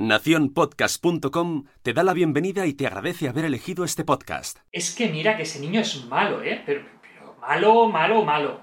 Naciónpodcast.com te da la bienvenida y te agradece haber elegido este podcast. Es que mira que ese niño es malo, ¿eh? Pero, malo, malo, malo.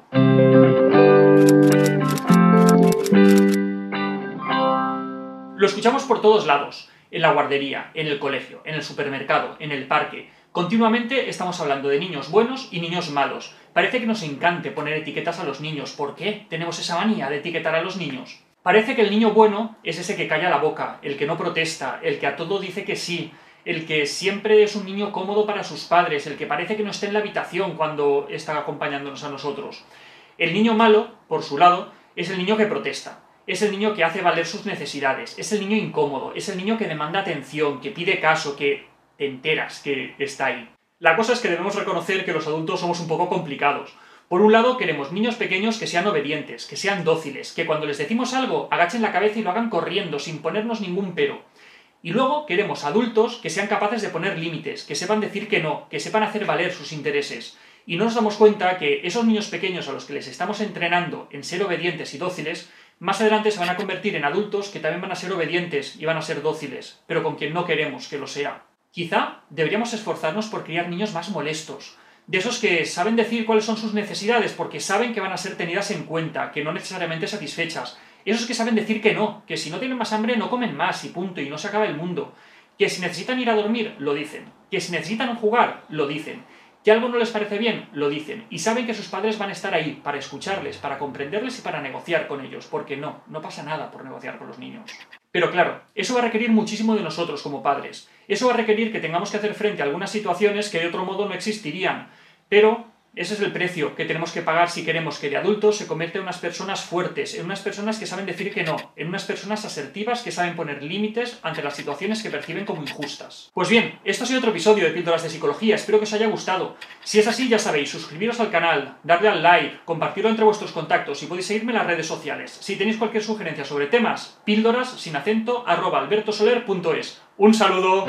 Lo escuchamos por todos lados. En la guardería, en el colegio, en el supermercado, en el parque. Continuamente estamos hablando de niños buenos y niños malos. Parece que nos encante poner etiquetas a los niños. ¿Por qué tenemos esa manía de etiquetar a los niños? Parece que el niño bueno es ese que calla la boca, el que no protesta, el que a todo dice que sí, el que siempre es un niño cómodo para sus padres, el que parece que no está en la habitación cuando está acompañándonos a nosotros. El niño malo, por su lado, es el niño que protesta, es el niño que hace valer sus necesidades, es el niño incómodo, es el niño que demanda atención, que pide caso, que te enteras que está ahí. La cosa es que debemos reconocer que los adultos somos un poco complicados. Por un lado, queremos niños pequeños que sean obedientes, que sean dóciles, que cuando les decimos algo agachen la cabeza y lo hagan corriendo, sin ponernos ningún pero. Y luego queremos adultos que sean capaces de poner límites, que sepan decir que no, que sepan hacer valer sus intereses. Y no nos damos cuenta que esos niños pequeños a los que les estamos entrenando en ser obedientes y dóciles, más adelante se van a convertir en adultos que también van a ser obedientes y van a ser dóciles, pero con quien no queremos que lo sea. Quizá deberíamos esforzarnos por criar niños más molestos, de esos que saben decir cuáles son sus necesidades porque saben que van a ser tenidas en cuenta, que no necesariamente satisfechas. Esos que saben decir que no, que si no tienen más hambre no comen más y punto, y no se acaba el mundo. Que si necesitan ir a dormir, lo dicen. Que si necesitan jugar, lo dicen. Que algo no les parece bien, lo dicen. Y saben que sus padres van a estar ahí para escucharles, para comprenderles y para negociar con ellos. Porque no, no pasa nada por negociar con los niños. Pero claro, eso va a requerir muchísimo de nosotros como padres. Eso va a requerir que tengamos que hacer frente a algunas situaciones que de otro modo no existirían. Pero ese es el precio que tenemos que pagar si queremos que de adultos se conviertan en unas personas fuertes, en unas personas que saben decir que no, en unas personas asertivas que saben poner límites ante las situaciones que perciben como injustas. Pues bien, esto ha sido otro episodio de Píldoras de Psicología, espero que os haya gustado. Si es así, ya sabéis, suscribiros al canal, darle al like, compartirlo entre vuestros contactos y podéis seguirme en las redes sociales. Si tenéis cualquier sugerencia sobre temas, píldoras sin acento arroba albertosoler.es. ¡Un saludo!